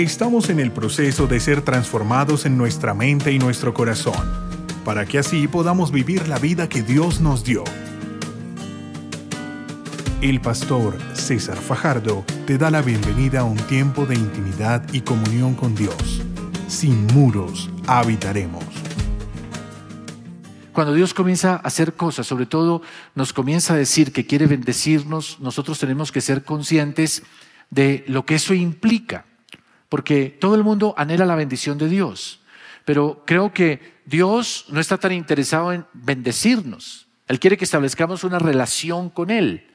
Estamos en el proceso de ser transformados en nuestra mente y nuestro corazón, para que así podamos vivir la vida que Dios nos dio. El pastor César Fajardo te da la bienvenida a un tiempo de intimidad y comunión con Dios. Sin muros habitaremos. Cuando Dios comienza a hacer cosas, sobre todo nos comienza a decir que quiere bendecirnos, nosotros tenemos que ser conscientes de lo que eso implica, porque todo el mundo anhela la bendición de Dios, pero creo que Dios no está tan interesado en bendecirnos, Él quiere que establezcamos una relación con Él.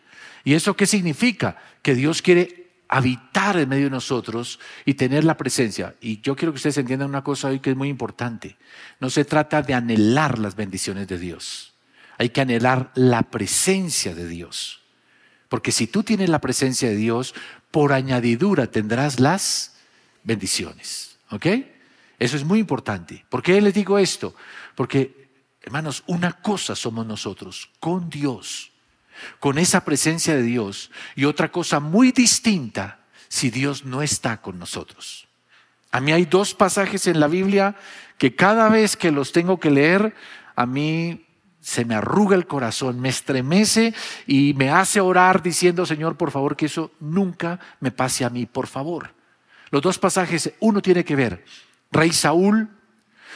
¿Y eso qué significa? Que Dios quiere habitar en medio de nosotros y tener la presencia. Y yo quiero que ustedes entiendan una cosa hoy que es muy importante. No se trata de anhelar las bendiciones de Dios. Hay que anhelar la presencia de Dios. Porque si tú tienes la presencia de Dios, por añadidura tendrás las bendiciones. ¿Ok? Eso es muy importante. ¿Por qué les digo esto? Porque, hermanos, una cosa somos nosotros, con Dios, con esa presencia de Dios, y otra cosa muy distinta si Dios no está con nosotros. A mí hay dos pasajes en la Biblia que cada vez que los tengo que leer, a mí se me arruga el corazón, me estremece y me hace orar diciendo, Señor, por favor, que eso nunca me pase a mí, por favor. Los dos pasajes, uno tiene que ver, rey Saúl,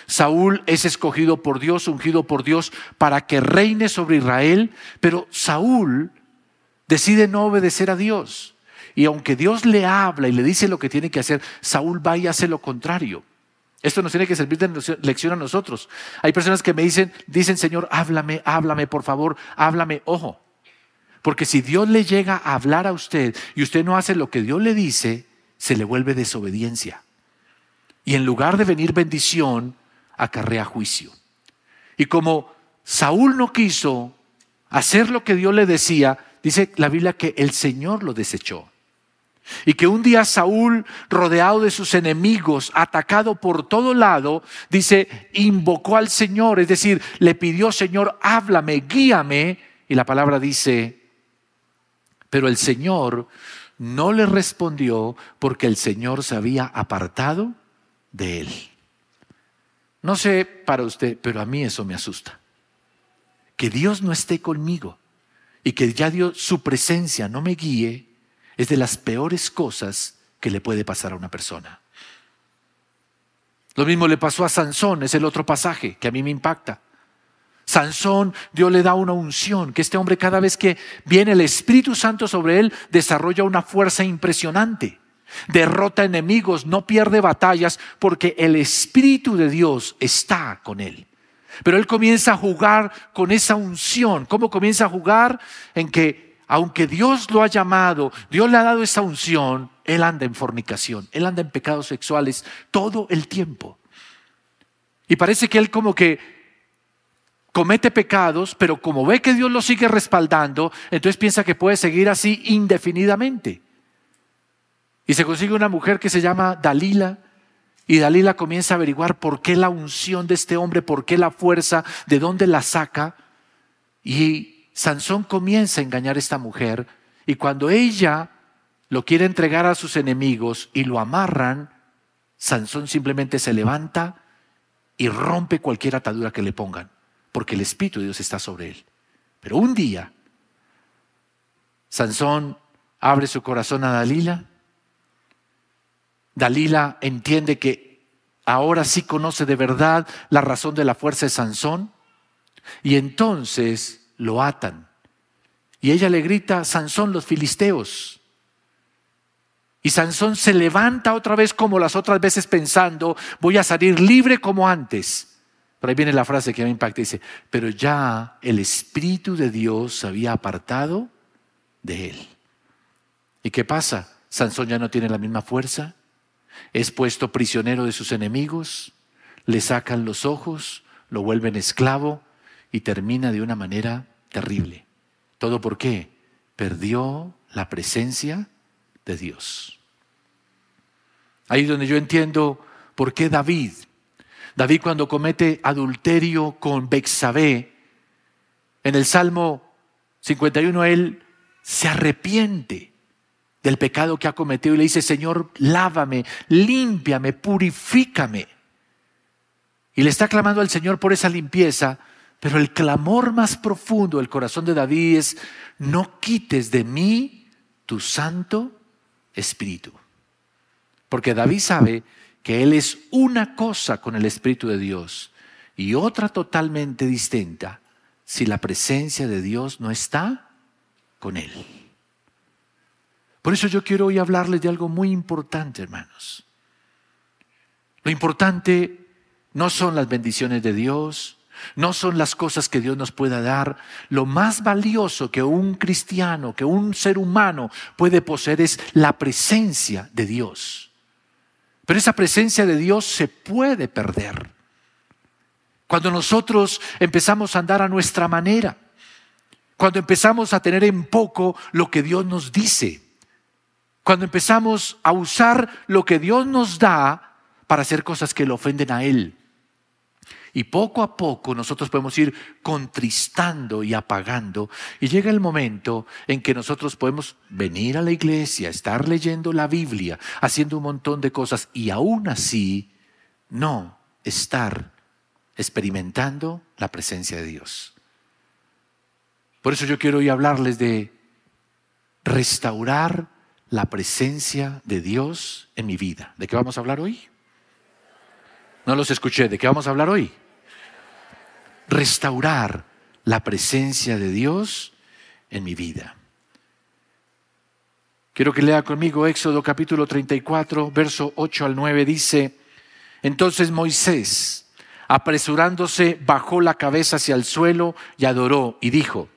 Saúl es escogido por Dios, ungido por Dios para que reine sobre Israel, pero Saúl decide no obedecer a Dios. Y aunque Dios le habla y le dice lo que tiene que hacer, Saúl va y hace lo contrario. Esto nos tiene que servir de lección a nosotros. Hay personas que me dicen, dicen, Señor, háblame, háblame, por favor, háblame. Ojo, porque si Dios le llega a hablar a usted y usted no hace lo que Dios le dice, se le vuelve desobediencia. Y en lugar de venir bendición, acarrea juicio. Y como Saúl no quiso hacer lo que Dios le decía, dice la Biblia que el Señor lo desechó. Y que un día Saúl, rodeado de sus enemigos, atacado por todo lado, dice, invocó al Señor, es decir, le pidió, Señor, háblame, guíame. Y la palabra dice, pero el Señor no le respondió porque el Señor se había apartado de él. No sé para usted, pero a mí eso me asusta. Que Dios no esté conmigo y que ya Dios, su presencia no me guíe es de las peores cosas que le puede pasar a una persona. Lo mismo le pasó a Sansón, es el otro pasaje que a mí me impacta. Sansón, Dios le da una unción, que este hombre cada vez que viene el Espíritu Santo sobre él, desarrolla una fuerza impresionante. Derrota enemigos, no pierde batallas, porque el Espíritu de Dios está con él. Pero él comienza a jugar con esa unción. ¿Cómo comienza a jugar? En que aunque Dios lo ha llamado, Dios le ha dado esa unción, él anda en fornicación, él anda en pecados sexuales todo el tiempo. Y parece que él como que comete pecados, pero como ve que Dios lo sigue respaldando, entonces piensa que puede seguir así indefinidamente. Y se consigue una mujer que se llama Dalila, y Dalila comienza a averiguar por qué la unción de este hombre, por qué la fuerza, de dónde la saca. Y Sansón comienza a engañar a esta mujer y cuando ella lo quiere entregar a sus enemigos y lo amarran, Sansón simplemente se levanta y rompe cualquier atadura que le pongan, porque el Espíritu de Dios está sobre él. Pero un día, Sansón abre su corazón a Dalila. Dalila entiende que ahora sí conoce de verdad la razón de la fuerza de Sansón. Y entonces lo atan. Y ella le grita, Sansón, los filisteos. Y Sansón se levanta otra vez como las otras veces pensando, voy a salir libre como antes. Pero ahí viene la frase que me impacta, dice, pero ya el Espíritu de Dios se había apartado de él. ¿Y qué pasa? Sansón ya no tiene la misma fuerza, es puesto prisionero de sus enemigos, le sacan los ojos, lo vuelven esclavo y termina de una manera terrible. ¿Todo por qué? Perdió la presencia de Dios. Ahí es donde yo entiendo por qué David, David cuando comete adulterio con Bexabé, en el Salmo 51 él se arrepiente del pecado que ha cometido y le dice, Señor, lávame, límpiame, purifícame. Y le está clamando al Señor por esa limpieza, pero el clamor más profundo del corazón de David es, no quites de mí tu santo espíritu. Porque David sabe que él es una cosa con el Espíritu de Dios y otra totalmente distinta si la presencia de Dios no está con él. Por eso yo quiero hoy hablarles de algo muy importante, hermanos. Lo importante no son las bendiciones de Dios, no son las cosas que Dios nos pueda dar. Lo más valioso que un cristiano, que un ser humano puede poseer es la presencia de Dios. Pero esa presencia de Dios se puede perder. Cuando nosotros empezamos a andar a nuestra manera, cuando empezamos a tener en poco lo que Dios nos dice, cuando empezamos a usar lo que Dios nos da para hacer cosas que le ofenden a Él. Y poco a poco nosotros podemos ir contristando y apagando. Y llega el momento en que nosotros podemos venir a la iglesia, estar leyendo la Biblia, haciendo un montón de cosas y aún así no estar experimentando la presencia de Dios. Por eso yo quiero hoy hablarles de restaurar la presencia de Dios en mi vida. ¿De qué vamos a hablar hoy? No los escuché. ¿De qué vamos a hablar hoy? Restaurar la presencia de Dios en mi vida. Quiero que lea conmigo Éxodo capítulo 34, verso 8 al 9. Dice, entonces Moisés, apresurándose, bajó la cabeza hacia el suelo y adoró y dijo,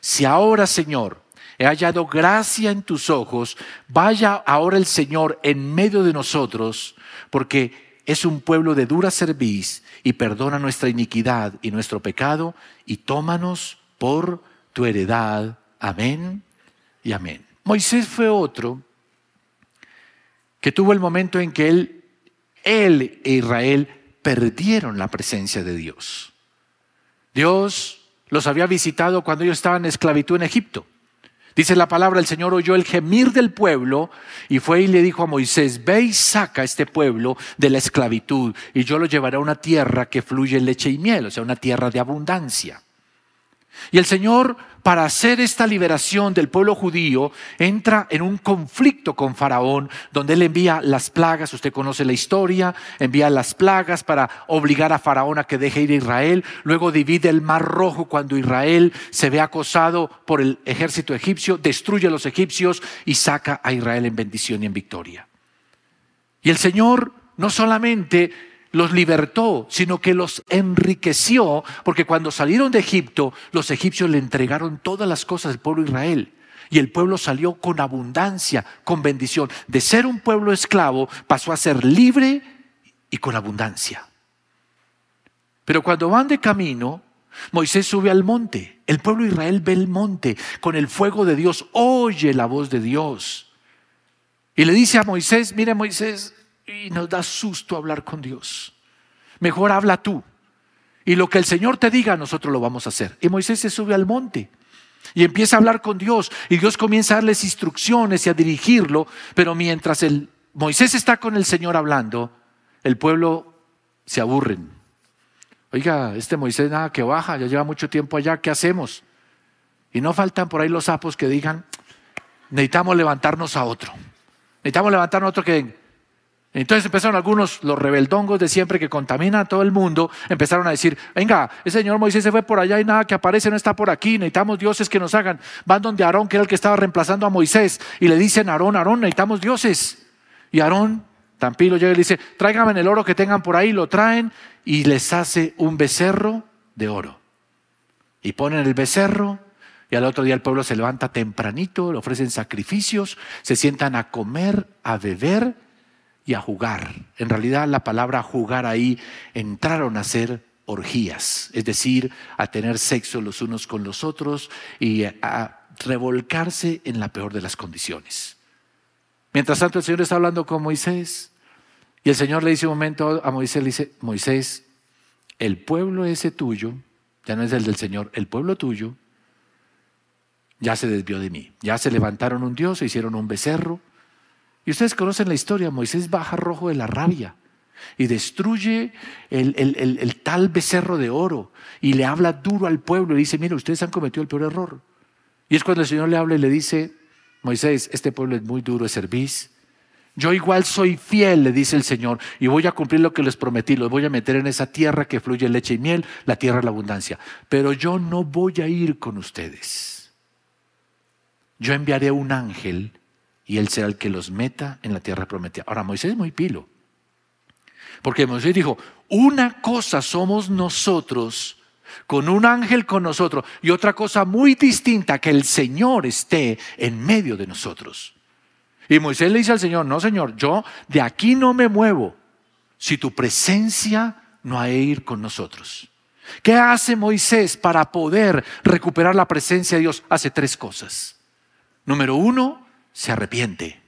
si ahora, Señor, he hallado gracia en tus ojos, vaya ahora el Señor en medio de nosotros, porque es un pueblo de dura cerviz y perdona nuestra iniquidad y nuestro pecado y tómanos por tu heredad. Amén y amén. Moisés fue otro que tuvo el momento en que él, él e Israel perdieron la presencia de Dios. Dios los había visitado cuando ellos estaban en esclavitud en Egipto. Dice la palabra, el Señor oyó el gemir del pueblo y fue y le dijo a Moisés, ve y saca a este pueblo de la esclavitud y yo lo llevaré a una tierra que fluye leche y miel, o sea, una tierra de abundancia. Y el Señor, para hacer esta liberación del pueblo judío, entra en un conflicto con Faraón, donde él envía las plagas, usted conoce la historia, envía las plagas para obligar a Faraón a que deje ir a Israel, luego divide el mar rojo cuando Israel se ve acosado por el ejército egipcio, destruye a los egipcios y saca a Israel en bendición y en victoria. Y el Señor no solamente los libertó, sino que los enriqueció, porque cuando salieron de Egipto, los egipcios le entregaron todas las cosas del pueblo de Israel. Y el pueblo salió con abundancia, con bendición. De ser un pueblo esclavo, pasó a ser libre y con abundancia. Pero cuando van de camino, Moisés sube al monte. El pueblo de Israel ve el monte con el fuego de Dios, oye la voz de Dios. Y le dice a Moisés, mire Moisés, y nos da susto hablar con Dios. Mejor habla tú. Y lo que el Señor te diga, nosotros lo vamos a hacer. Y Moisés se sube al monte y empieza a hablar con Dios. Y Dios comienza a darles instrucciones y a dirigirlo. Pero mientras el, Moisés está con el Señor hablando, el pueblo se aburren. Oiga, este Moisés nada que baja, ya lleva mucho tiempo allá, ¿qué hacemos? Y no faltan por ahí los sapos que digan, necesitamos levantarnos a otro. Necesitamos levantarnos a otro que entonces empezaron algunos, los rebeldongos de siempre que contaminan a todo el mundo, empezaron a decir, venga, ese señor Moisés se fue por allá y nada que aparece no está por aquí, necesitamos dioses que nos hagan. Van donde Aarón, que era el que estaba reemplazando a Moisés, y le dicen, Aarón, Aarón, necesitamos dioses. Y Aarón, Tampilo, llega y le dice, tráigame el oro que tengan por ahí, lo traen y les hace un becerro de oro. Y ponen el becerro y al otro día el pueblo se levanta tempranito, le ofrecen sacrificios, se sientan a comer, a beber y a jugar. En realidad la palabra jugar ahí entraron a ser orgías, es decir, a tener sexo los unos con los otros y a revolcarse en la peor de las condiciones. Mientras tanto el Señor está hablando con Moisés y el Señor le dice un momento a Moisés, le dice, Moisés, el pueblo ese tuyo, ya no es el del Señor, el pueblo tuyo, ya se desvió de mí. Ya se levantaron un dios, se hicieron un becerro. Y ustedes conocen la historia, Moisés baja rojo de la rabia y destruye el, el, tal becerro de oro y le habla duro al pueblo y dice, mire, ustedes han cometido el peor error. Y es cuando el Señor le habla y le dice, Moisés, este pueblo es muy duro de servir. Yo igual soy fiel, le dice el Señor, y voy a cumplir lo que les prometí, los voy a meter en esa tierra que fluye leche y miel, la tierra de la abundancia. Pero yo no voy a ir con ustedes. Yo enviaré un ángel y él será el que los meta en la tierra prometida. Ahora, Moisés es muy pilo. Porque Moisés dijo, una cosa somos nosotros con un ángel con nosotros y otra cosa muy distinta, que el Señor esté en medio de nosotros. Y Moisés le dice al Señor, no Señor, yo de aquí no me muevo si tu presencia no ha de ir con nosotros. ¿Qué hace Moisés para poder recuperar la presencia de Dios? Hace tres cosas. Número uno, se arrepiente.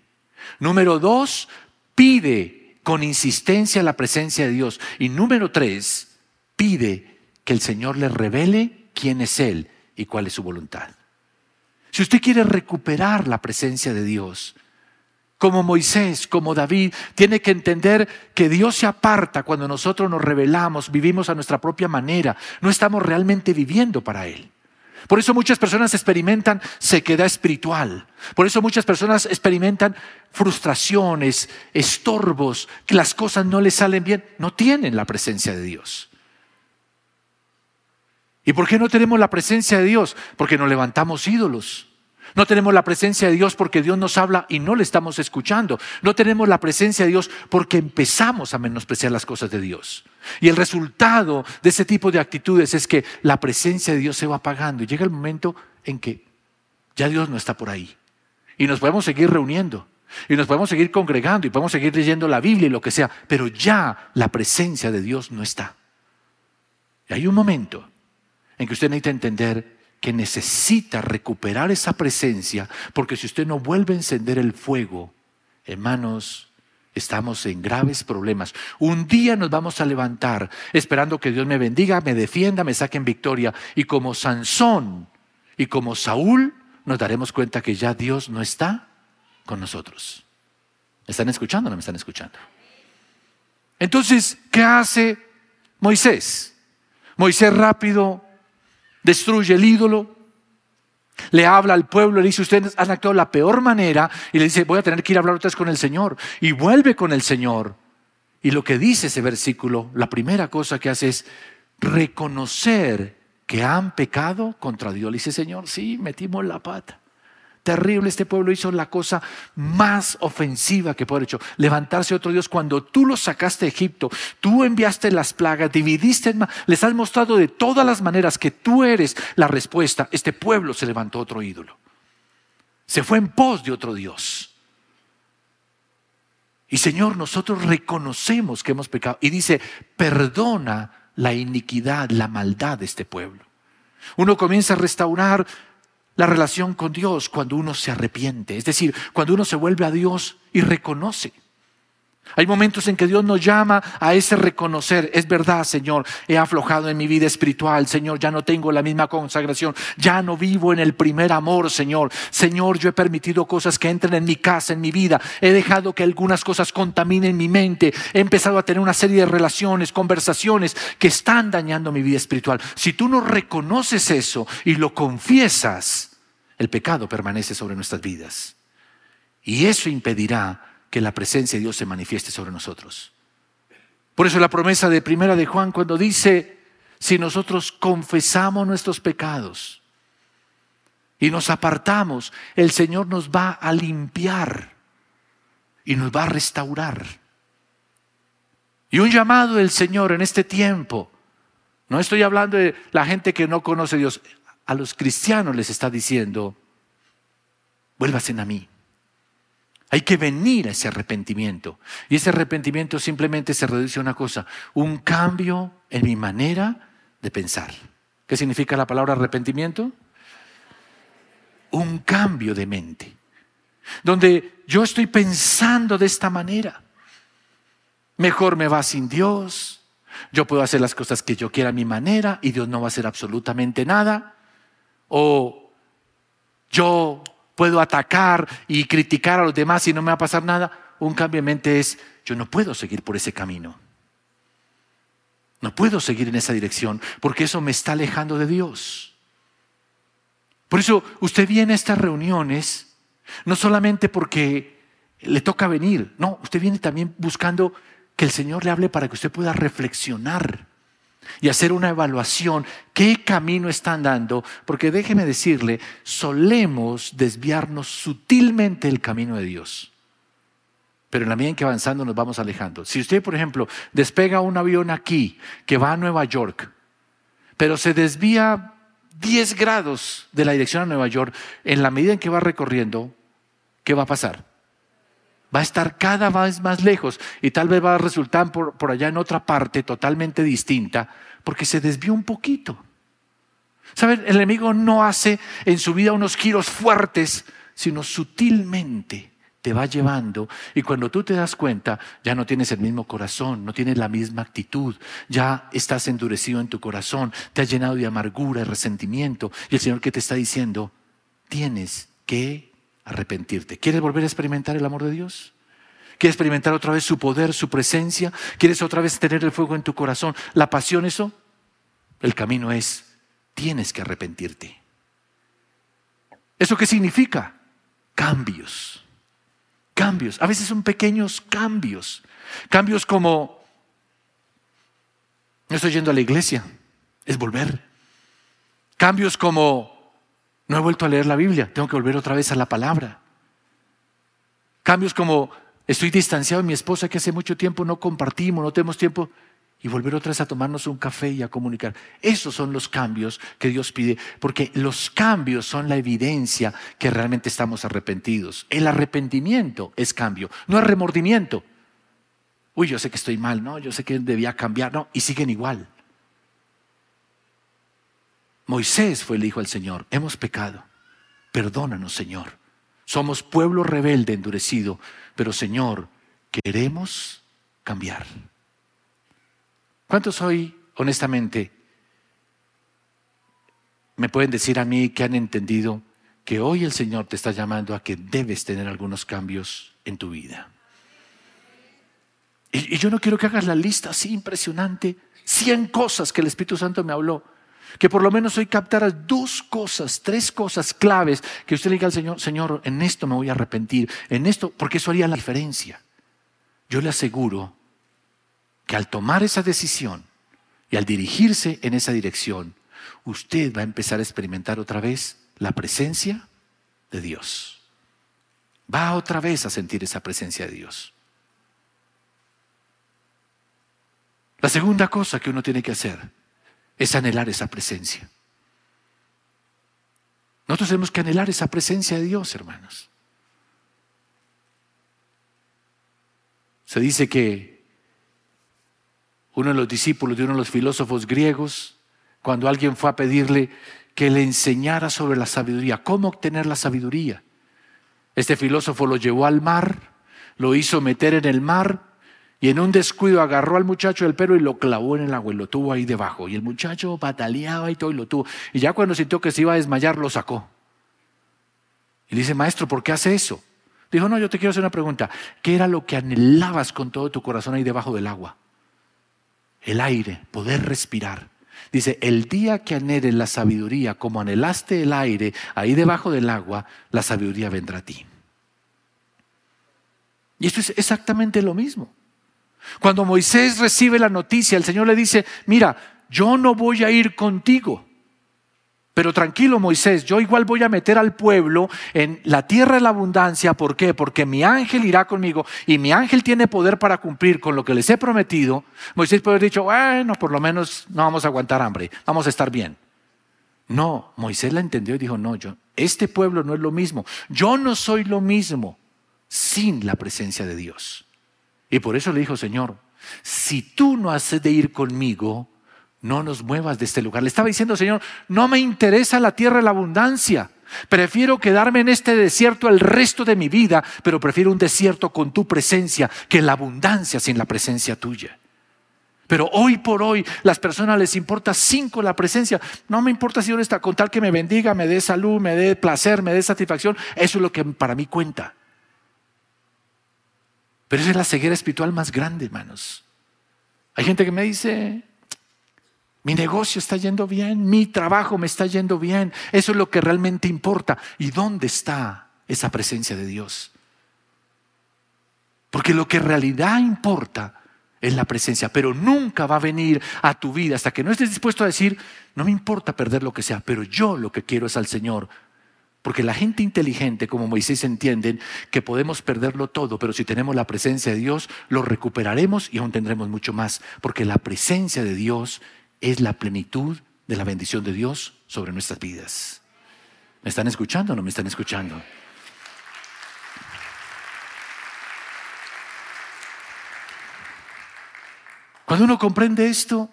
Número dos, pide con insistencia la presencia de Dios. Y número tres, pide que el Señor le revele quién es Él y cuál es su voluntad. Si usted quiere recuperar la presencia de Dios, como Moisés, como David, tiene que entender que Dios se aparta cuando nosotros nos revelamos, vivimos a nuestra propia manera, no estamos realmente viviendo para Él. Por eso muchas personas experimentan sequedad espiritual. Por eso muchas personas experimentan frustraciones, estorbos, que las cosas no les salen bien. No tienen la presencia de Dios. ¿Y por qué no tenemos la presencia de Dios? Porque nos levantamos ídolos. No tenemos la presencia de Dios porque Dios nos habla y no le estamos escuchando. No tenemos la presencia de Dios porque empezamos a menospreciar las cosas de Dios. Y el resultado de ese tipo de actitudes es que la presencia de Dios se va apagando y llega el momento en que ya Dios no está por ahí. Y nos podemos seguir reuniendo. Y nos podemos seguir congregando y podemos seguir leyendo la Biblia y lo que sea, pero ya la presencia de Dios no está. Y hay un momento en que usted necesita entender que necesita recuperar esa presencia, porque si usted no vuelve a encender el fuego, hermanos, estamos en graves problemas. Un día nos vamos a levantar esperando que Dios me bendiga, me defienda, me saque en victoria. Y como Sansón y como Saúl, nos daremos cuenta que ya Dios no está con nosotros. ¿Me están escuchando o no me están escuchando? Entonces, ¿qué hace Moisés? Moisés rápido destruye el ídolo, le habla al pueblo, le dice, ustedes han actuado de la peor manera, y le dice, voy a tener que ir a hablar otra vez con el Señor. Y vuelve con el Señor. Y lo que dice ese versículo, la primera cosa que hace es reconocer que han pecado contra Dios. Le dice, Señor, sí, metimos la pata terrible. Este pueblo hizo la cosa más ofensiva que puede haber hecho. Levantarse otro Dios cuando tú los sacaste de Egipto, tú enviaste las plagas, dividiste, les has mostrado de todas las maneras que tú eres la respuesta. Este pueblo se levantó otro ídolo. Se fue en pos de otro Dios. Y Señor, nosotros reconocemos que hemos pecado. Y dice, perdona la iniquidad, la maldad de este pueblo. Uno comienza a restaurar la relación con Dios cuando uno se arrepiente, es decir, cuando uno se vuelve a Dios y reconoce. Hay momentos en que Dios nos llama a ese reconocer, es verdad, Señor, he aflojado en mi vida espiritual, Señor, ya no tengo la misma consagración, ya no vivo en el primer amor, Señor. Señor, yo he permitido cosas que entren en mi casa, en mi vida, he dejado que algunas cosas contaminen mi mente, he empezado a tener una serie de relaciones, conversaciones que están dañando mi vida espiritual. Si tú no reconoces eso y lo confiesas, el pecado permanece sobre nuestras vidas. Y eso impedirá que la presencia de Dios se manifieste sobre nosotros. Por eso la promesa de primera de Juan cuando dice, si nosotros confesamos nuestros pecados y nos apartamos, el Señor nos va a limpiar y nos va a restaurar. Y un llamado del Señor en este tiempo, no estoy hablando de la gente que no conoce a Dios, a los cristianos les está diciendo, vuélvasen a mí. Hay que venir a ese arrepentimiento. Y ese arrepentimiento simplemente se reduce a una cosa, un cambio en mi manera de pensar. ¿Qué significa la palabra arrepentimiento? Un cambio de mente. Donde yo estoy pensando de esta manera. Mejor me va sin Dios. Yo puedo hacer las cosas que yo quiera a mi manera y Dios no va a hacer absolutamente nada. O yo puedo atacar y criticar a los demás y no me va a pasar nada. Un cambio de mente es, yo no puedo seguir por ese camino. No puedo seguir en esa dirección porque eso me está alejando de Dios. Por eso usted viene a estas reuniones no solamente porque le toca venir, no, usted viene también buscando que el Señor le hable para que usted pueda reflexionar y hacer una evaluación, qué camino están dando, porque déjeme decirle, solemos desviarnos sutilmente del camino de Dios. Pero en la medida en que avanzando nos vamos alejando. Si usted, por ejemplo, despega un avión aquí que va a Nueva York, pero se desvía 10 grados de la dirección a Nueva York, en la medida en que va recorriendo, ¿qué va a pasar? Va a estar cada vez más lejos y tal vez va a resultar por, por allá en otra parte totalmente distinta porque se desvió un poquito. ¿Saben? El enemigo no hace en su vida unos giros fuertes, sino sutilmente te va llevando y cuando tú te das cuenta ya no tienes el mismo corazón, no tienes la misma actitud, ya estás endurecido en tu corazón, te has llenado de amargura y resentimiento y el Señor que te está diciendo, tienes que arrepentirte. ¿Quieres volver a experimentar el amor de Dios? ¿Quieres experimentar otra vez su poder, su presencia? ¿Quieres otra vez tener el fuego en tu corazón? ¿La pasión eso? El camino es, tienes que arrepentirte. ¿Eso qué significa? Cambios. Cambios. A veces son pequeños cambios. Cambios como, no estoy yendo a la iglesia, es volver. Cambios como, no he vuelto a leer la Biblia, tengo que volver otra vez a la palabra. Cambios como estoy distanciado de mi esposa que hace mucho tiempo no compartimos, no tenemos tiempo y volver otra vez a tomarnos un café y a comunicar. Esos son los cambios que Dios pide, porque los cambios son la evidencia que realmente estamos arrepentidos. El arrepentimiento es cambio, no es remordimiento. Uy, yo sé que estoy mal, no, yo sé que debía cambiar, no, y siguen igual. Moisés fue el hijo del Señor. Hemos pecado. Perdónanos, Señor. Somos pueblo rebelde, endurecido, pero Señor, queremos cambiar. ¿Cuántos hoy, honestamente, me pueden decir a mí que han entendido que hoy el Señor te está llamando a que debes tener algunos cambios en tu vida? Y, y yo no quiero que hagas la lista así impresionante, 100 cosas que el Espíritu Santo me habló que por lo menos hoy captara dos cosas, tres cosas claves que usted le diga al Señor, Señor, en esto me voy a arrepentir, en esto, porque eso haría la diferencia. Yo le aseguro que al tomar esa decisión y al dirigirse en esa dirección, usted va a empezar a experimentar otra vez la presencia de Dios. Va otra vez a sentir esa presencia de Dios. La segunda cosa que uno tiene que hacer es anhelar esa presencia. Nosotros tenemos que anhelar esa presencia de Dios, hermanos. Se dice que uno de los discípulos de uno de los filósofos griegos, cuando alguien fue a pedirle que le enseñara sobre la sabiduría, cómo obtener la sabiduría, este filósofo lo llevó al mar, lo hizo meter en el mar y en un descuido agarró al muchacho del pelo y lo clavó en el agua y lo tuvo ahí debajo. Y el muchacho bataleaba y todo y lo tuvo. Y ya cuando sintió que se iba a desmayar, lo sacó. Y le dice, maestro, ¿por qué hace eso? Dijo, no, yo te quiero hacer una pregunta. ¿Qué era lo que anhelabas con todo tu corazón ahí debajo del agua? El aire, poder respirar. Dice, el día que anheles la sabiduría como anhelaste el aire ahí debajo del agua, la sabiduría vendrá a ti. Y esto es exactamente lo mismo. Cuando Moisés recibe la noticia, el Señor le dice, mira, yo no voy a ir contigo. Pero tranquilo, Moisés, yo igual voy a meter al pueblo en la tierra de la abundancia. ¿Por qué? Porque mi ángel irá conmigo y mi ángel tiene poder para cumplir con lo que les he prometido. Moisés puede haber dicho, bueno, por lo menos no vamos a aguantar hambre, vamos a estar bien. No, Moisés la entendió y dijo, no, yo, este pueblo no es lo mismo. Yo no soy lo mismo sin la presencia de Dios. Y por eso le dijo, Señor, si tú no haces de ir conmigo, no nos muevas de este lugar. Le estaba diciendo, Señor, no me interesa la tierra la abundancia. Prefiero quedarme en este desierto el resto de mi vida, pero prefiero un desierto con tu presencia que la abundancia sin la presencia tuya. Pero hoy por hoy las personas les importa cinco la presencia. No me importa si Dios está con tal que me bendiga, me dé salud, me dé placer, me dé satisfacción. Eso es lo que para mí cuenta. Pero esa es la ceguera espiritual más grande, hermanos. Hay gente que me dice, mi negocio está yendo bien, mi trabajo me está yendo bien. Eso es lo que realmente importa. ¿Y dónde está esa presencia de Dios? Porque lo que en realidad importa es la presencia, pero nunca va a venir a tu vida hasta que no estés dispuesto a decir, no me importa perder lo que sea, pero yo lo que quiero es al Señor. Porque la gente inteligente como Moisés entienden que podemos perderlo todo, pero si tenemos la presencia de Dios, lo recuperaremos y aún tendremos mucho más. Porque la presencia de Dios es la plenitud de la bendición de Dios sobre nuestras vidas. ¿Me están escuchando o no me están escuchando? Cuando uno comprende esto,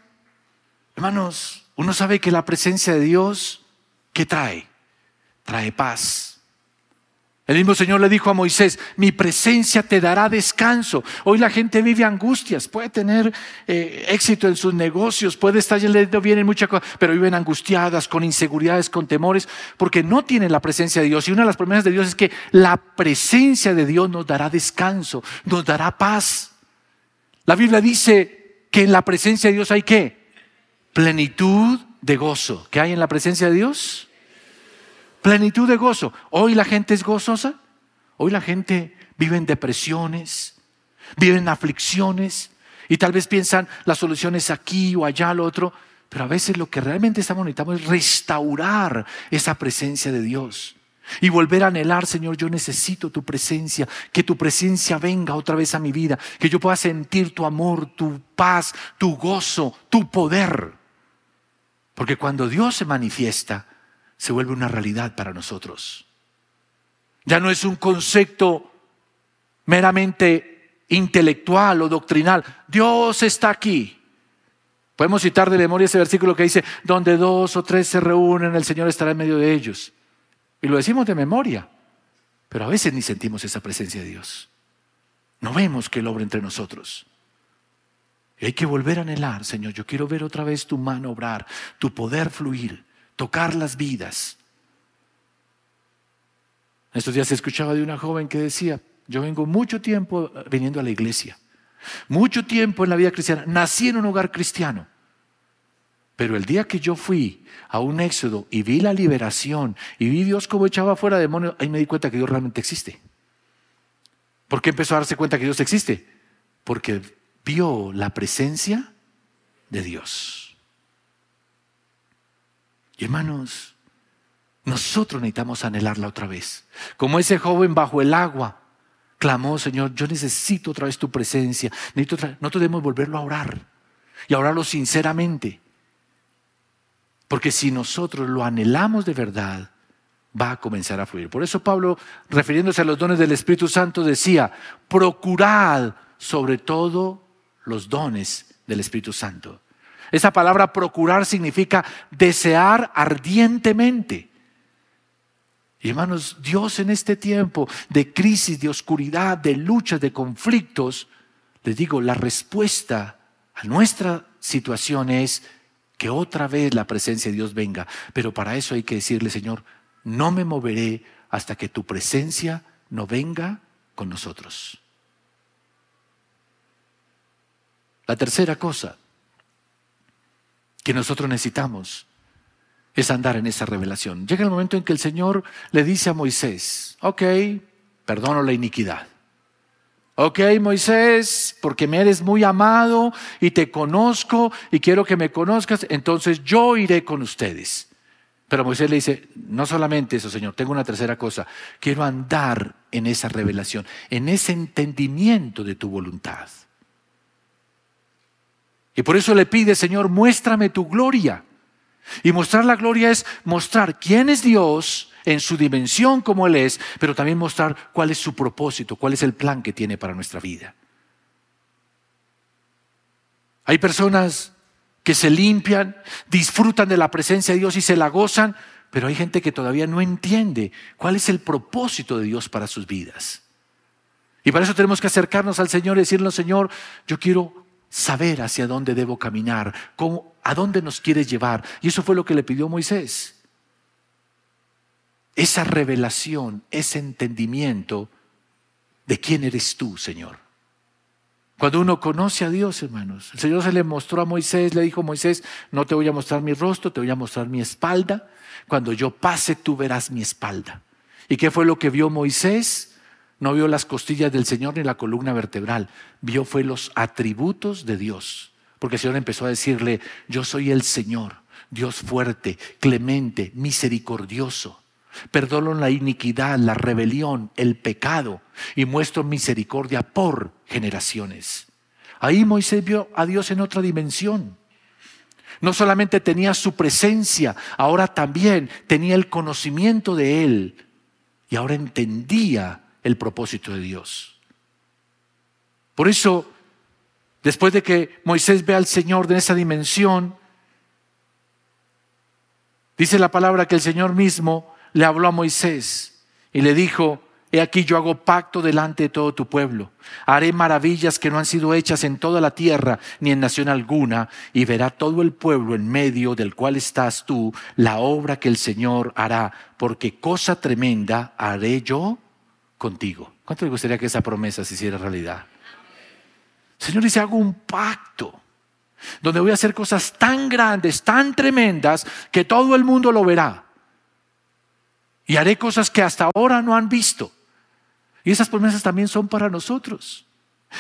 hermanos, uno sabe que la presencia de Dios, ¿qué trae? Trae paz. El mismo Señor le dijo a Moisés, mi presencia te dará descanso. Hoy la gente vive angustias, puede tener eh, éxito en sus negocios, puede estar yendo bien en muchas cosas, pero viven angustiadas, con inseguridades, con temores, porque no tienen la presencia de Dios. Y una de las promesas de Dios es que la presencia de Dios nos dará descanso, nos dará paz. La Biblia dice, que en la presencia de Dios hay qué? Plenitud de gozo. ¿Qué hay en la presencia de Dios? Plenitud de gozo. Hoy la gente es gozosa. Hoy la gente vive en depresiones, vive en aflicciones y tal vez piensan las soluciones aquí o allá, lo otro. Pero a veces lo que realmente estamos necesitando es restaurar esa presencia de Dios. Y volver a anhelar, Señor, yo necesito tu presencia, que tu presencia venga otra vez a mi vida, que yo pueda sentir tu amor, tu paz, tu gozo, tu poder. Porque cuando Dios se manifiesta, se vuelve una realidad para nosotros. Ya no es un concepto meramente intelectual o doctrinal. Dios está aquí. Podemos citar de memoria ese versículo que dice, donde dos o tres se reúnen, el Señor estará en medio de ellos. Y lo decimos de memoria, pero a veces ni sentimos esa presencia de Dios. No vemos que Él obra entre nosotros. Y hay que volver a anhelar, Señor, yo quiero ver otra vez tu mano obrar, tu poder fluir, tocar las vidas. Estos días se escuchaba de una joven que decía, yo vengo mucho tiempo viniendo a la iglesia, mucho tiempo en la vida cristiana, nací en un hogar cristiano, pero el día que yo fui a un éxodo y vi la liberación y vi Dios como echaba fuera demonios, ahí me di cuenta que Dios realmente existe. ¿Por qué empezó a darse cuenta que Dios existe? Porque vio la presencia de Dios. Hermanos, nosotros necesitamos anhelarla otra vez. Como ese joven bajo el agua clamó, Señor, yo necesito otra vez tu presencia. Necesito No debemos volverlo a orar y a orarlo sinceramente. Porque si nosotros lo anhelamos de verdad, va a comenzar a fluir. Por eso Pablo, refiriéndose a los dones del Espíritu Santo, decía, procurad sobre todo los dones del Espíritu Santo. Esa palabra procurar significa desear ardientemente. Y hermanos, Dios en este tiempo de crisis, de oscuridad, de luchas, de conflictos, les digo, la respuesta a nuestra situación es que otra vez la presencia de Dios venga. Pero para eso hay que decirle, Señor, no me moveré hasta que tu presencia no venga con nosotros. La tercera cosa que nosotros necesitamos es andar en esa revelación. Llega el momento en que el Señor le dice a Moisés, ok, perdono la iniquidad. Ok, Moisés, porque me eres muy amado y te conozco y quiero que me conozcas, entonces yo iré con ustedes. Pero Moisés le dice, no solamente eso, Señor, tengo una tercera cosa, quiero andar en esa revelación, en ese entendimiento de tu voluntad. Y por eso le pide, Señor, muéstrame tu gloria. Y mostrar la gloria es mostrar quién es Dios en su dimensión como Él es, pero también mostrar cuál es su propósito, cuál es el plan que tiene para nuestra vida. Hay personas que se limpian, disfrutan de la presencia de Dios y se la gozan, pero hay gente que todavía no entiende cuál es el propósito de Dios para sus vidas. Y para eso tenemos que acercarnos al Señor y decirle, Señor, yo quiero saber hacia dónde debo caminar, a dónde nos quieres llevar. Y eso fue lo que le pidió Moisés. Esa revelación, ese entendimiento de quién eres tú, Señor. Cuando uno conoce a Dios, hermanos, el Señor se le mostró a Moisés, le dijo Moisés, no te voy a mostrar mi rostro, te voy a mostrar mi espalda. Cuando yo pase, tú verás mi espalda. ¿Y qué fue lo que vio Moisés? No vio las costillas del Señor ni la columna vertebral, vio fue los atributos de Dios. Porque el Señor empezó a decirle, yo soy el Señor, Dios fuerte, clemente, misericordioso. Perdono la iniquidad, la rebelión, el pecado y muestro misericordia por generaciones. Ahí Moisés vio a Dios en otra dimensión. No solamente tenía su presencia, ahora también tenía el conocimiento de Él y ahora entendía el propósito de Dios. Por eso, después de que Moisés ve al Señor de esa dimensión, dice la palabra que el Señor mismo le habló a Moisés y le dijo, He aquí yo hago pacto delante de todo tu pueblo. Haré maravillas que no han sido hechas en toda la tierra ni en nación alguna, y verá todo el pueblo en medio del cual estás tú la obra que el Señor hará, porque cosa tremenda haré yo contigo. ¿Cuánto le gustaría que esa promesa se hiciera realidad? El Señor dice, hago un pacto donde voy a hacer cosas tan grandes, tan tremendas, que todo el mundo lo verá. Y haré cosas que hasta ahora no han visto. Y esas promesas también son para nosotros.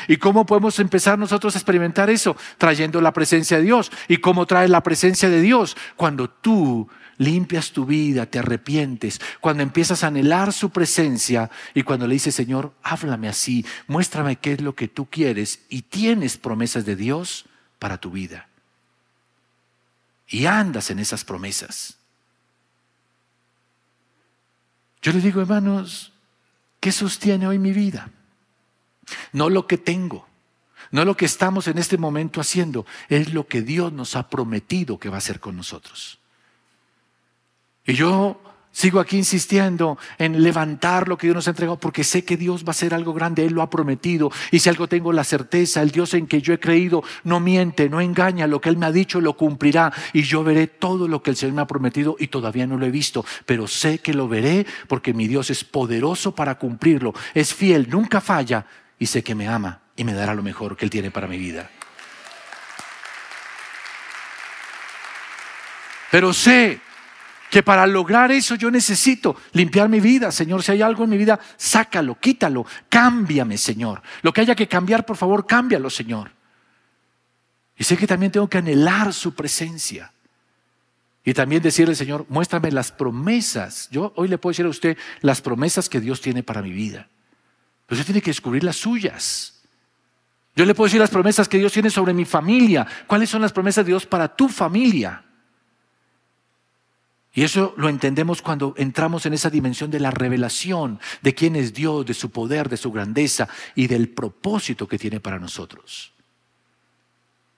¿Y cómo podemos empezar nosotros a experimentar eso? Trayendo la presencia de Dios. ¿Y cómo trae la presencia de Dios? Cuando tú limpias tu vida, te arrepientes, cuando empiezas a anhelar su presencia y cuando le dices, Señor, háblame así, muéstrame qué es lo que tú quieres y tienes promesas de Dios para tu vida. Y andas en esas promesas. Yo le digo, hermanos, ¿qué sostiene hoy mi vida? No lo que tengo, no lo que estamos en este momento haciendo, es lo que Dios nos ha prometido que va a hacer con nosotros. Y yo Sigo aquí insistiendo en levantar lo que Dios nos ha entregado porque sé que Dios va a hacer algo grande, Él lo ha prometido. Y si algo tengo la certeza, el Dios en que yo he creído no miente, no engaña, lo que Él me ha dicho lo cumplirá. Y yo veré todo lo que el Señor me ha prometido y todavía no lo he visto, pero sé que lo veré porque mi Dios es poderoso para cumplirlo, es fiel, nunca falla y sé que me ama y me dará lo mejor que Él tiene para mi vida. Pero sé que para lograr eso yo necesito limpiar mi vida. Señor, si hay algo en mi vida, sácalo, quítalo, cámbiame, Señor. Lo que haya que cambiar, por favor, cámbialo, Señor. Y sé que también tengo que anhelar su presencia. Y también decirle, Señor, muéstrame las promesas. Yo hoy le puedo decir a usted las promesas que Dios tiene para mi vida. Pero usted tiene que descubrir las suyas. Yo le puedo decir las promesas que Dios tiene sobre mi familia. ¿Cuáles son las promesas de Dios para tu familia? Y eso lo entendemos cuando entramos en esa dimensión de la revelación de quién es Dios, de su poder, de su grandeza y del propósito que tiene para nosotros.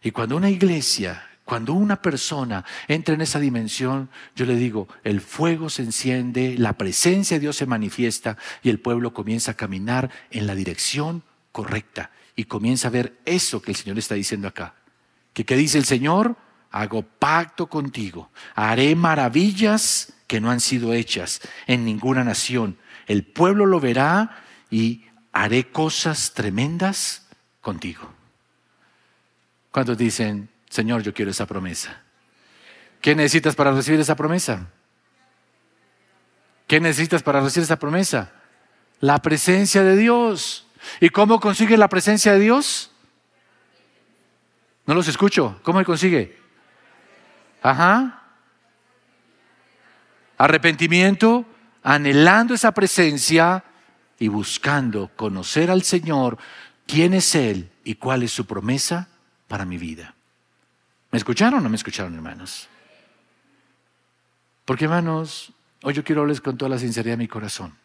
Y cuando una iglesia, cuando una persona entra en esa dimensión, yo le digo, el fuego se enciende, la presencia de Dios se manifiesta y el pueblo comienza a caminar en la dirección correcta y comienza a ver eso que el Señor está diciendo acá. ¿Qué, qué dice el Señor? Hago pacto contigo, haré maravillas que no han sido hechas en ninguna nación. El pueblo lo verá y haré cosas tremendas contigo. ¿Cuántos dicen, Señor, yo quiero esa promesa? ¿Qué necesitas para recibir esa promesa? ¿Qué necesitas para recibir esa promesa? La presencia de Dios. ¿Y cómo consigue la presencia de Dios? No los escucho. ¿Cómo se consigue? Ajá. Arrepentimiento, anhelando esa presencia y buscando conocer al Señor, quién es Él y cuál es su promesa para mi vida. ¿Me escucharon o no me escucharon, hermanos? Porque, hermanos, hoy yo quiero hablarles con toda la sinceridad de mi corazón.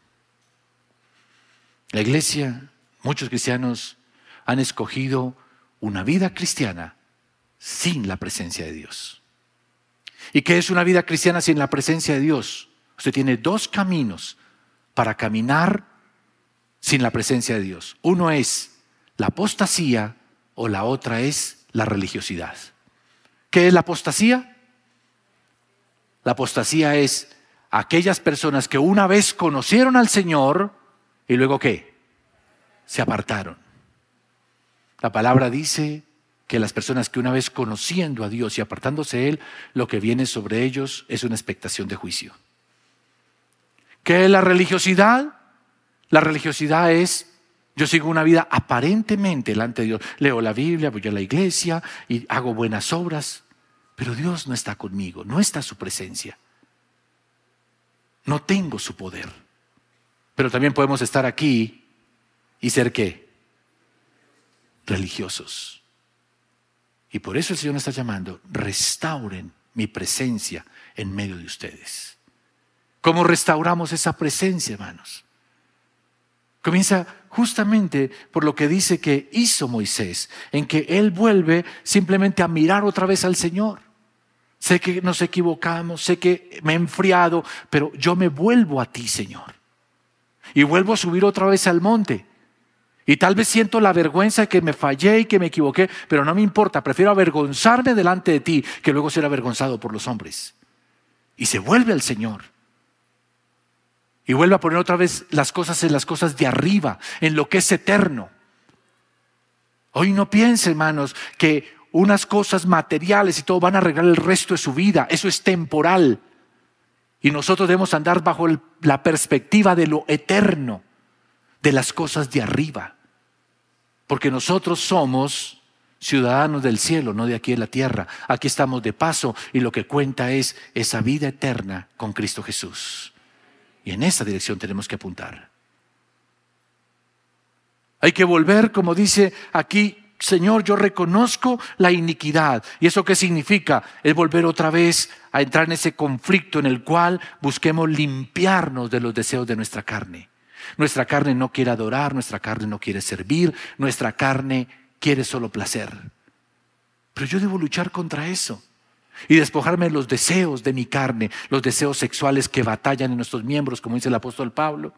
La iglesia, muchos cristianos han escogido una vida cristiana sin la presencia de Dios. ¿Y qué es una vida cristiana sin la presencia de Dios? Usted tiene dos caminos para caminar sin la presencia de Dios. Uno es la apostasía o la otra es la religiosidad. ¿Qué es la apostasía? La apostasía es aquellas personas que una vez conocieron al Señor y luego qué? Se apartaron. La palabra dice que las personas que una vez conociendo a Dios y apartándose de Él, lo que viene sobre ellos es una expectación de juicio. ¿Qué es la religiosidad? La religiosidad es yo sigo una vida aparentemente delante de Dios. Leo la Biblia, voy a la iglesia y hago buenas obras, pero Dios no está conmigo, no está su presencia. No tengo su poder. Pero también podemos estar aquí y ser qué? Religiosos. Y por eso el Señor nos está llamando, restauren mi presencia en medio de ustedes. ¿Cómo restauramos esa presencia, hermanos? Comienza justamente por lo que dice que hizo Moisés, en que él vuelve simplemente a mirar otra vez al Señor. Sé que nos equivocamos, sé que me he enfriado, pero yo me vuelvo a ti, Señor. Y vuelvo a subir otra vez al monte. Y tal vez siento la vergüenza de que me fallé y que me equivoqué, pero no me importa, prefiero avergonzarme delante de ti que luego ser avergonzado por los hombres. Y se vuelve al Señor. Y vuelve a poner otra vez las cosas en las cosas de arriba, en lo que es eterno. Hoy no piense, hermanos, que unas cosas materiales y todo van a arreglar el resto de su vida. Eso es temporal. Y nosotros debemos andar bajo la perspectiva de lo eterno, de las cosas de arriba. Porque nosotros somos ciudadanos del cielo, no de aquí en la tierra. Aquí estamos de paso y lo que cuenta es esa vida eterna con Cristo Jesús. Y en esa dirección tenemos que apuntar. Hay que volver, como dice aquí, Señor, yo reconozco la iniquidad. ¿Y eso qué significa? Es volver otra vez a entrar en ese conflicto en el cual busquemos limpiarnos de los deseos de nuestra carne. Nuestra carne no quiere adorar, nuestra carne no quiere servir, nuestra carne quiere solo placer. Pero yo debo luchar contra eso y despojarme de los deseos de mi carne, los deseos sexuales que batallan en nuestros miembros, como dice el apóstol Pablo.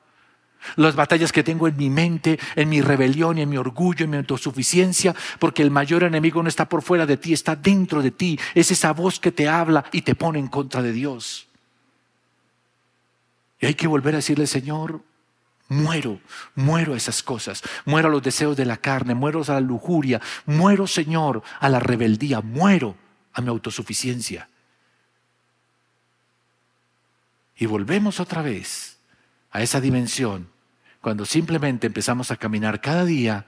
Las batallas que tengo en mi mente, en mi rebelión y en mi orgullo, en mi autosuficiencia, porque el mayor enemigo no está por fuera de ti, está dentro de ti. Es esa voz que te habla y te pone en contra de Dios. Y hay que volver a decirle, Señor, muero, muero a esas cosas, muero a los deseos de la carne, muero a la lujuria, muero, Señor, a la rebeldía, muero a mi autosuficiencia. Y volvemos otra vez a esa dimensión cuando simplemente empezamos a caminar cada día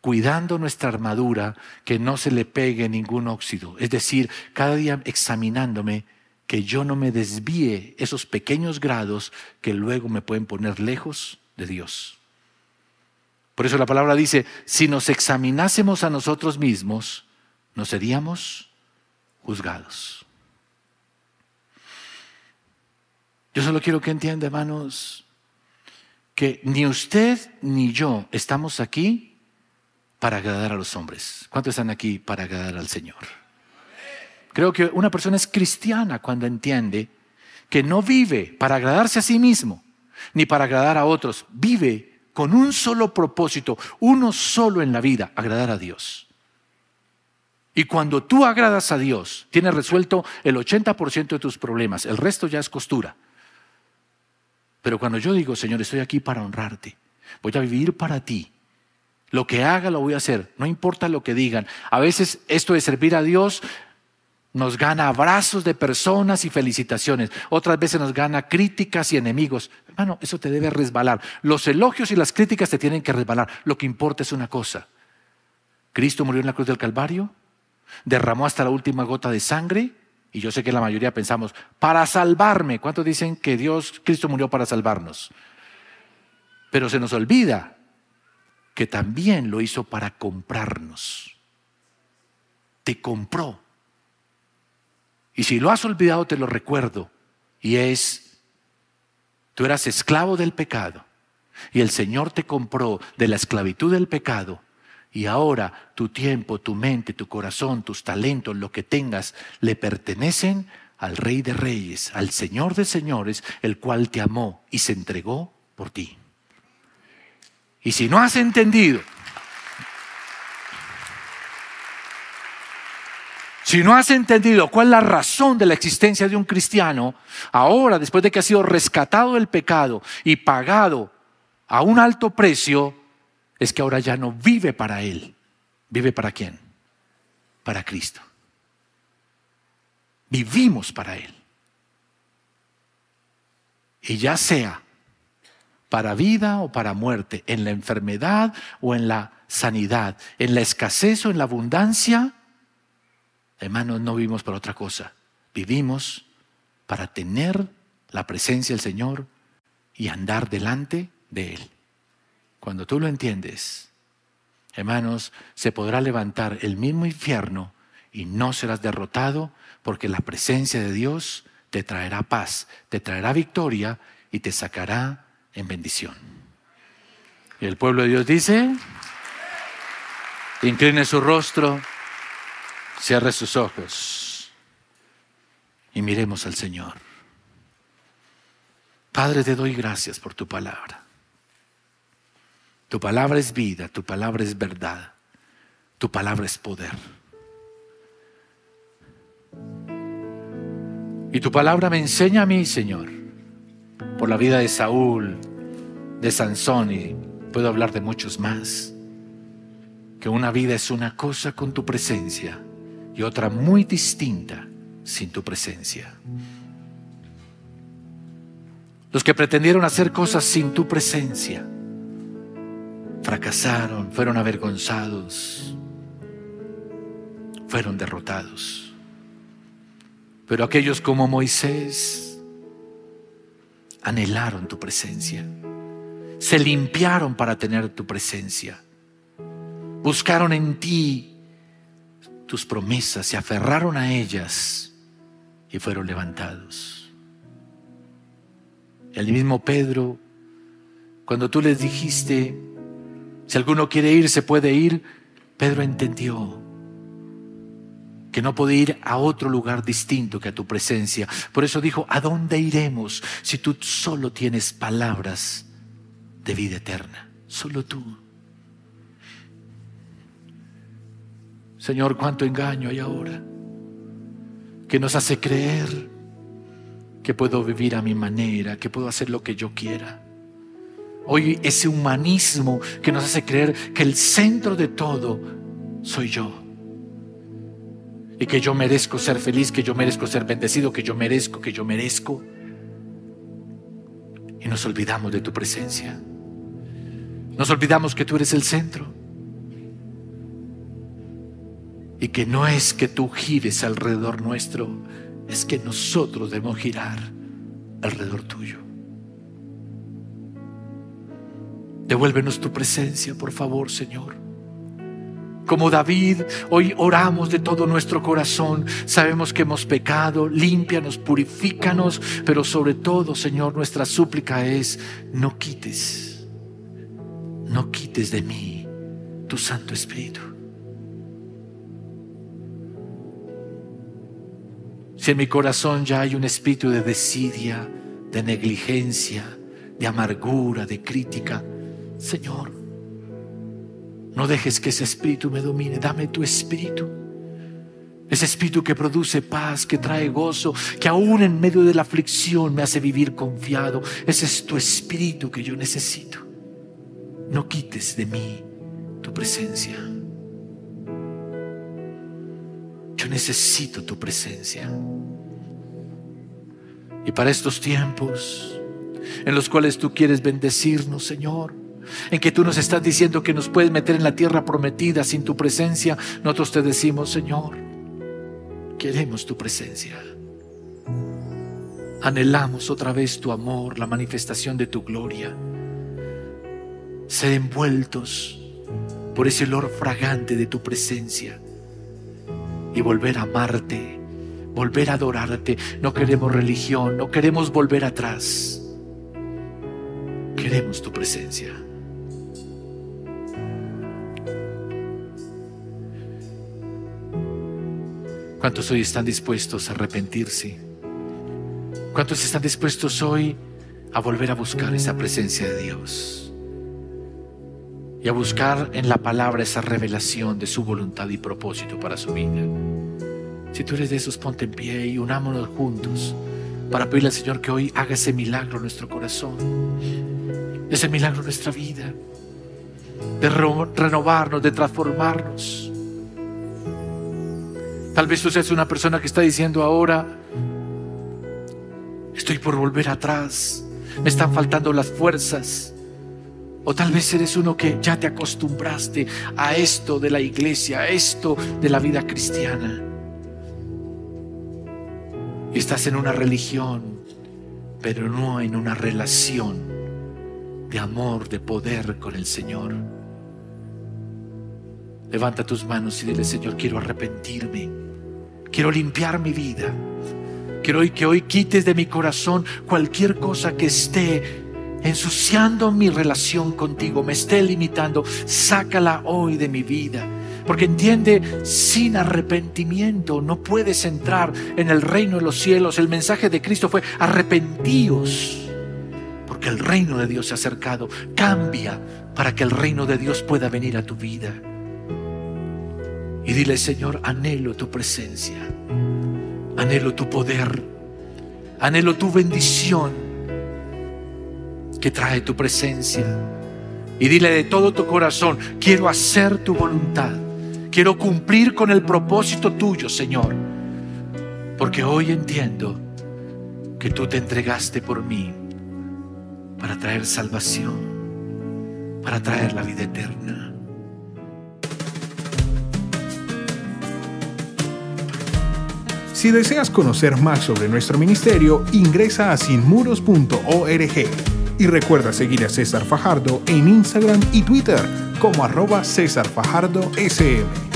cuidando nuestra armadura que no se le pegue ningún óxido. Es decir, cada día examinándome que yo no me desvíe esos pequeños grados que luego me pueden poner lejos de Dios. Por eso la palabra dice, si nos examinásemos a nosotros mismos, ¿no seríamos juzgados. Yo solo quiero que entienda, hermanos, que ni usted ni yo estamos aquí para agradar a los hombres. ¿Cuántos están aquí para agradar al Señor? Creo que una persona es cristiana cuando entiende que no vive para agradarse a sí mismo, ni para agradar a otros, vive con un solo propósito, uno solo en la vida, agradar a Dios. Y cuando tú agradas a Dios, tienes resuelto el 80% de tus problemas, el resto ya es costura. Pero cuando yo digo, Señor, estoy aquí para honrarte, voy a vivir para ti, lo que haga lo voy a hacer, no importa lo que digan. A veces esto de servir a Dios nos gana abrazos de personas y felicitaciones. Otras veces nos gana críticas y enemigos. Hermano, eso te debe resbalar. Los elogios y las críticas te tienen que resbalar. Lo que importa es una cosa. Cristo murió en la cruz del Calvario derramó hasta la última gota de sangre, y yo sé que la mayoría pensamos, para salvarme. ¿Cuántos dicen que Dios, Cristo murió para salvarnos? Pero se nos olvida que también lo hizo para comprarnos. Te compró. Y si lo has olvidado, te lo recuerdo. Y es, tú eras esclavo del pecado. Y el Señor te compró de la esclavitud del pecado y ahora tu tiempo, tu mente, tu corazón, tus talentos, lo que tengas, le pertenecen al Rey de Reyes, al Señor de Señores, el cual te amó y se entregó por ti. Y si no has entendido, Si no has entendido cuál es la razón de la existencia de un cristiano, ahora, después de que ha sido rescatado del pecado y pagado a un alto precio, es que ahora ya no vive para Él. ¿Vive para quién? Para Cristo. Vivimos para Él. Y ya sea para vida o para muerte, en la enfermedad o en la sanidad, en la escasez o en la abundancia, hermanos, no vivimos para otra cosa. Vivimos para tener la presencia del Señor y andar delante de Él. Cuando tú lo entiendes, hermanos, se podrá levantar el mismo infierno y no serás derrotado porque la presencia de Dios te traerá paz, te traerá victoria y te sacará en bendición. Y el pueblo de Dios dice, incline su rostro, cierre sus ojos y miremos al Señor. Padre, te doy gracias por tu palabra. Tu palabra es vida, tu palabra es verdad, tu palabra es poder. Y tu palabra me enseña a mí, Señor, por la vida de Saúl, de Sansón y puedo hablar de muchos más, que una vida es una cosa con tu presencia y otra muy distinta sin tu presencia. Los que pretendieron hacer cosas sin tu presencia fracasaron, fueron avergonzados, fueron derrotados. Pero aquellos como Moisés anhelaron tu presencia se limpiaron para tener tu presencia. Buscaron en ti tus promesas, se aferraron a ellas y fueron levantados. El mismo Pedro, cuando tú les dijiste, si alguno quiere ir, se puede ir, Pedro entendió que no puede ir a otro lugar distinto que a tu presencia. Por eso dijo, ¿a dónde iremos si tú solo tienes palabras de vida eterna. Solo tú. Señor, cuánto engaño hay ahora que nos hace creer que puedo vivir a mi manera, que puedo hacer lo que yo quiera. Hoy ese humanismo que nos hace creer que el centro de todo soy yo. Y que yo merezco ser feliz, que yo merezco ser bendecido, que yo merezco, que yo merezco. Y nos olvidamos de tu presencia. Nos olvidamos que tú eres el centro. Y que no es que tú gires alrededor nuestro, es que nosotros debemos girar alrededor tuyo. Devuélvenos tu presencia, por favor, Señor. Como David, hoy oramos de todo nuestro corazón. Sabemos que hemos pecado, límpianos, purifícanos, pero sobre todo, Señor, nuestra súplica es, no quites no quites de mí tu Santo Espíritu. En mi corazón ya hay un espíritu de desidia, de negligencia, de amargura, de crítica, Señor, no dejes que ese espíritu me domine, dame tu espíritu. Ese espíritu que produce paz, que trae gozo, que aún en medio de la aflicción me hace vivir confiado. Ese es tu espíritu que yo necesito no quites de mí tu presencia. Yo necesito tu presencia. Y para estos tiempos en los cuales tú quieres bendecirnos, Señor, en que tú nos estás diciendo que nos puedes meter en la tierra prometida sin tu presencia, nosotros te decimos, Señor, queremos tu presencia. Anhelamos otra vez tu amor, la manifestación de tu gloria ser envueltos por ese olor fragante de tu presencia y volver a amarte, volver a adorarte. No queremos religión, no queremos volver atrás. Queremos tu presencia. ¿Cuántos hoy están dispuestos a arrepentirse? ¿Cuántos están dispuestos hoy a volver a buscar esa presencia de Dios? y a buscar en la palabra esa revelación de su voluntad y propósito para su vida. Si tú eres de esos, ponte en pie y unámonos juntos para pedirle al Señor que hoy haga ese milagro en nuestro corazón, ese milagro en nuestra vida, de renovarnos, de transformarnos. Tal vez tú seas una persona que está diciendo ahora, estoy por volver atrás, me están faltando las fuerzas. O tal vez eres uno que ya te acostumbraste a esto de la iglesia, a esto de la vida cristiana. Estás en una religión, pero no en una relación de amor, de poder con el Señor. Levanta tus manos y dile, Señor, quiero arrepentirme. Quiero limpiar mi vida. Quiero que hoy quites de mi corazón cualquier cosa que esté ensuciando mi relación contigo, me esté limitando. Sácala hoy de mi vida. Porque entiende, sin arrepentimiento no puedes entrar en el reino de los cielos. El mensaje de Cristo fue arrepentíos, porque el reino de Dios se ha acercado. Cambia para que el reino de Dios pueda venir a tu vida. Y dile, Señor, anhelo tu presencia, anhelo tu poder, anhelo tu bendición que trae tu presencia. Y dile de todo tu corazón, quiero hacer tu voluntad, quiero cumplir con el propósito tuyo, Señor, porque hoy entiendo que tú te entregaste por mí para traer salvación, para traer la vida eterna. Si deseas conocer más sobre nuestro ministerio, ingresa a sinmuros.org y recuerda seguir a César Fajardo en Instagram y Twitter como arroba César Fajardo SM.